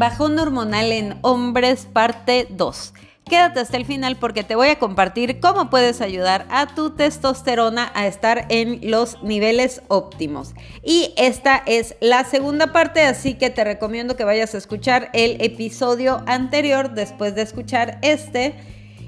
Bajón hormonal en hombres parte 2. Quédate hasta el final porque te voy a compartir cómo puedes ayudar a tu testosterona a estar en los niveles óptimos. Y esta es la segunda parte, así que te recomiendo que vayas a escuchar el episodio anterior después de escuchar este.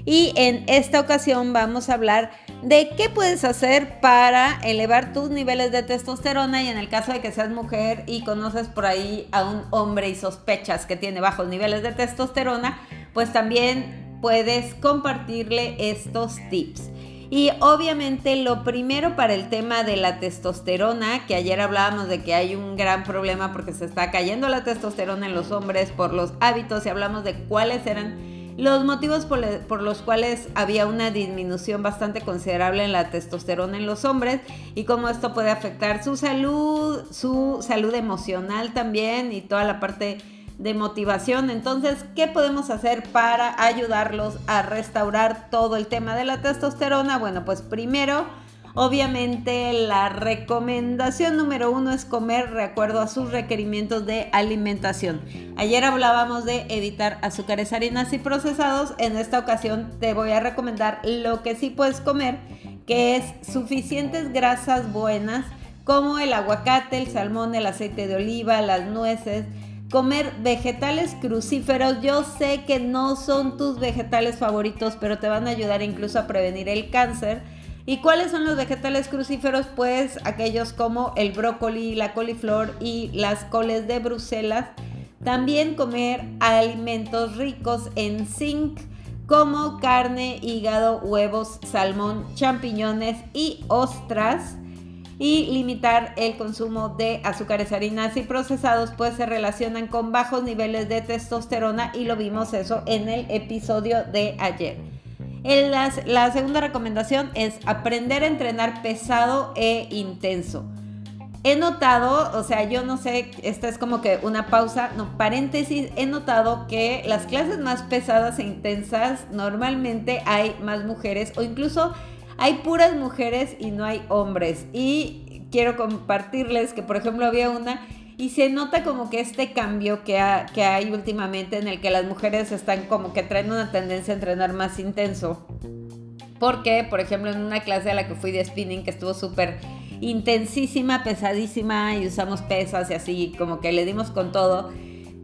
Y en esta ocasión vamos a hablar de qué puedes hacer para elevar tus niveles de testosterona y en el caso de que seas mujer y conoces por ahí a un hombre y sospechas que tiene bajos niveles de testosterona, pues también puedes compartirle estos tips. Y obviamente lo primero para el tema de la testosterona, que ayer hablábamos de que hay un gran problema porque se está cayendo la testosterona en los hombres por los hábitos y hablamos de cuáles eran los motivos por, los cuales había una disminución bastante considerable en la testosterona en los hombres y cómo esto puede afectar su salud, su salud emocional también y toda la parte de motivación. Entonces, ¿qué podemos hacer para ayudarlos a restaurar todo el tema de la testosterona? Bueno, pues primero, obviamente la recomendación número uno es comer de acuerdo a sus requerimientos de alimentación. Ayer hablábamos de evitar azúcares, harinas y procesados. En esta ocasión te voy a recomendar lo que sí puedes comer, que es suficientes grasas buenas como el aguacate, el salmón, el aceite de oliva, las nueces, comer vegetales crucíferos. Yo sé que no son tus vegetales favoritos, pero te van a ayudar incluso a prevenir el cáncer. ¿Y cuáles son los vegetales crucíferos? Pues aquellos como el brócoli, la coliflor y las coles de Bruselas. También comer alimentos ricos en zinc como carne, hígado, huevos, salmón, champiñones y ostras y limitar el consumo de azúcares, harinas y procesados, pues se relacionan con bajos niveles de testosterona y lo vimos eso en el episodio de ayer. La segunda recomendación es aprender a entrenar pesado e intenso. He notado, o sea, yo no sé, esta es como que una pausa, no, paréntesis, he notado que las clases más pesadas e intensas normalmente hay más mujeres o incluso hay puras mujeres y no hay hombres. Y quiero compartirles que, por ejemplo, había una y se nota como que este cambio que, que hay últimamente en el que las mujeres están como que traen una tendencia a entrenar más intenso. Porque, por ejemplo, en una clase a la que fui de spinning que estuvo súper intensísima, pesadísima y usamos pesas y así, como que le dimos con todo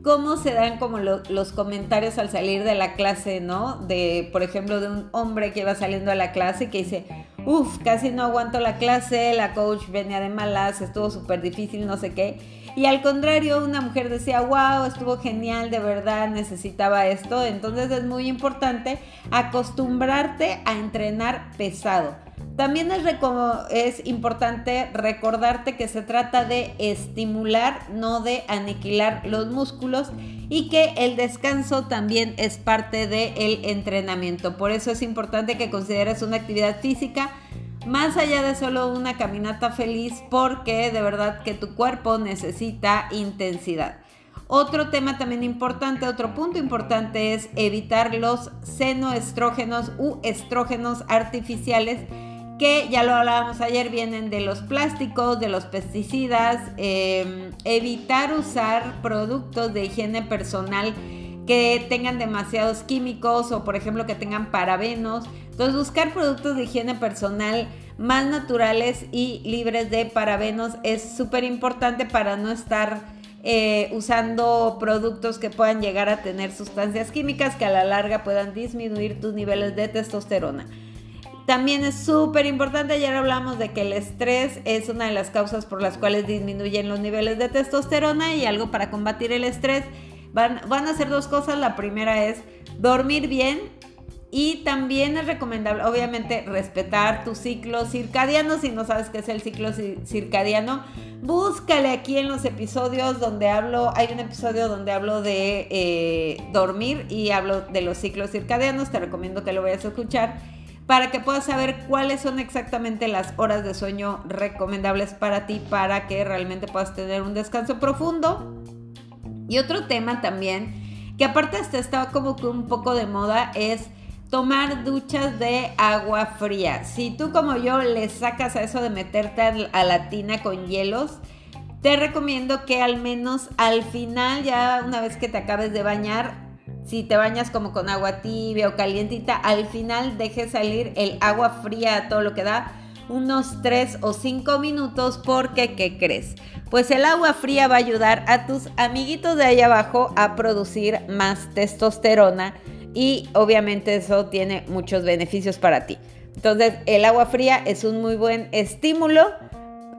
cómo se dan como los comentarios al salir de la clase, ¿no? De, por ejemplo, de un hombre que iba saliendo a la clase que dice, uff, casi no aguanto la clase, la coach venía de malas, estuvo súper difícil, no sé qué. Y al contrario, una mujer decía, wow, estuvo genial, de verdad, necesitaba esto. Entonces es muy importante acostumbrarte a entrenar pesado. También es, importante recordarte que se trata de estimular, no de aniquilar los músculos y que el descanso también es parte del entrenamiento. Por eso es importante que consideres una actividad física más allá de solo una caminata feliz porque de verdad que tu cuerpo necesita intensidad. Otro tema también importante, otro punto importante es evitar los senoestrógenos u estrógenos artificiales que ya lo hablábamos ayer, vienen de los plásticos, de los pesticidas, em, evitar usar productos de higiene personal que tengan demasiados químicos o por ejemplo que tengan parabenos. Entonces buscar productos de higiene personal más naturales y libres de parabenos es súper importante para no estar eh, usando productos que puedan llegar a tener sustancias químicas que a la larga puedan disminuir tus niveles de testosterona. También es súper importante, ayer hablamos de que el estrés es una de las causas por las cuales disminuyen los niveles de testosterona y algo para combatir el estrés. Van, a hacer dos cosas. La primera es dormir bien y también es recomendable, obviamente, respetar tu ciclo circadiano. Si no sabes qué es el ciclo circadiano, búscale aquí en los episodios donde hablo. Hay un episodio donde hablo de eh, dormir y hablo de los ciclos circadianos. Te recomiendo que lo vayas a escuchar para que puedas saber cuáles son exactamente las horas de sueño recomendables para ti para que realmente puedas tener un descanso profundo. Y otro tema también, que aparte hasta estaba como que un poco de moda, es tomar duchas de agua fría. Si tú como yo le sacas a eso de meterte a la tina con hielos, te recomiendo que al menos al final, ya una vez que te acabes de bañar, si te bañas como con agua tibia o calientita, al final dejes salir el agua fría todo lo que da unos 3 o 5 minutos porque, ¿qué crees? Pues el agua fría va a ayudar a tus amiguitos de ahí abajo a producir más testosterona y obviamente eso tiene muchos beneficios para ti. Entonces el agua fría es un muy buen estímulo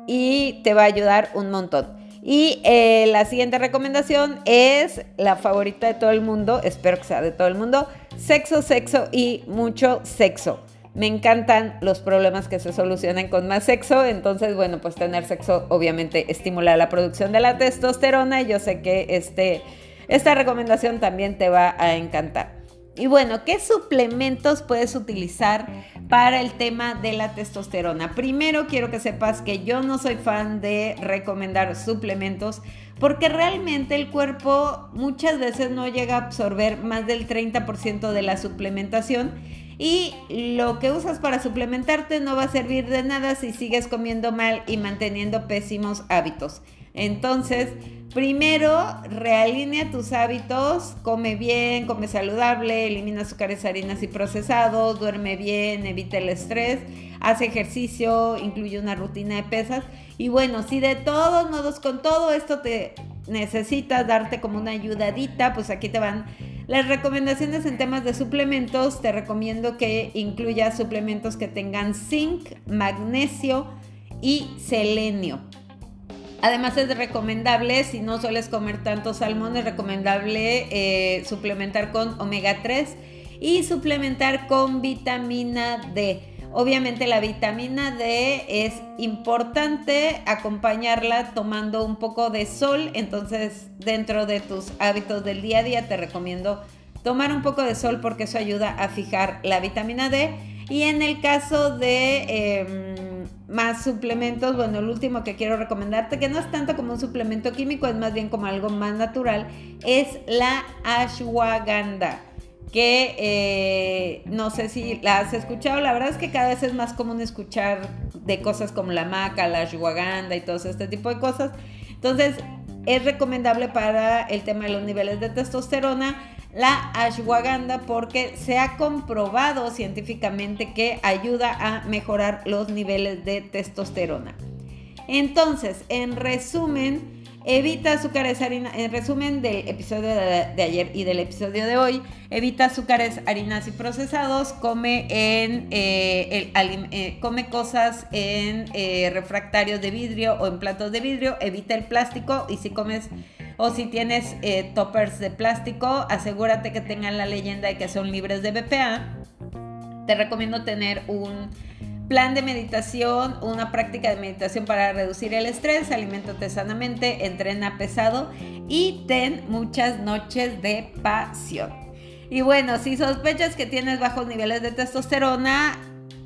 y te va a ayudar un montón. Y eh, la siguiente recomendación es la favorita de todo el mundo, espero que sea de todo el mundo, sexo, sexo y mucho sexo. Me encantan los problemas que se solucionan con más sexo, entonces bueno, pues tener sexo obviamente estimula la producción de la testosterona y yo sé que este, esta recomendación también te va a encantar. Y bueno, ¿qué suplementos puedes utilizar para el tema de la testosterona? Primero quiero que sepas que yo no soy fan de recomendar suplementos porque realmente el cuerpo muchas veces no llega a absorber más del 30% de la suplementación y lo que usas para suplementarte no va a servir de nada si sigues comiendo mal y manteniendo pésimos hábitos. Entonces, primero realinea tus hábitos, come bien, come saludable, elimina azúcares, harinas y procesados, duerme bien, evita el estrés, hace ejercicio, incluye una rutina de pesas. Y bueno, si de todos modos con todo esto te necesitas darte como una ayudadita, pues aquí te van las recomendaciones en temas de suplementos. Te recomiendo que incluyas suplementos que tengan zinc, magnesio y selenio. Además es recomendable, si no sueles comer tanto salmón, es recomendable eh, suplementar con omega 3 y suplementar con vitamina D. Obviamente la vitamina D es importante acompañarla tomando un poco de sol, entonces dentro de tus hábitos del día a día te recomiendo tomar un poco de sol porque eso ayuda a fijar la vitamina D. Y en el caso de... Em, más suplementos, bueno, el último que quiero recomendarte, que no es tanto como un suplemento químico, es más bien como algo más natural, es la ashwagandha que eh, no sé si la has escuchado, la verdad es que cada vez es más común escuchar de cosas como la maca, la ashwagandha y todo este tipo de cosas. Entonces, es recomendable para el tema de los niveles de testosterona la ashwagandha porque se ha comprobado científicamente que ayuda a mejorar los niveles de testosterona. Entonces, en resumen, evita azúcares harinas, en resumen del episodio de, ayer y del episodio de hoy, evita azúcares, harinas y procesados, come, en, eh, eh, come cosas en eh, refractarios de vidrio o en platos de vidrio, evita el plástico y si comes o si tienes eh, toppers de plástico, asegúrate que tengan la leyenda de que son libres de BPA. Te recomiendo tener un plan de meditación, una práctica de meditación para reducir el estrés, alimentate sanamente, entrena pesado y ten muchas noches de pasión. Y bueno, si sospechas que tienes bajos niveles de testosterona,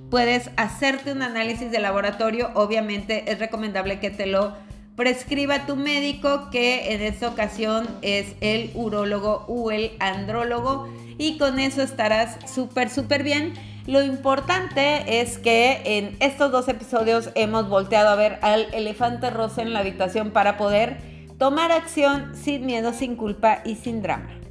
puedes hacerte un análisis de laboratorio. Obviamente es recomendable que te lo prescriba tu médico, que en esta ocasión es el urólogo o el andrólogo, y con eso estarás súper, súper bien. Lo importante es que en estos dos episodios hemos volteado a ver al elefante rosa en la habitación para poder tomar acción sin miedo, sin culpa y sin drama.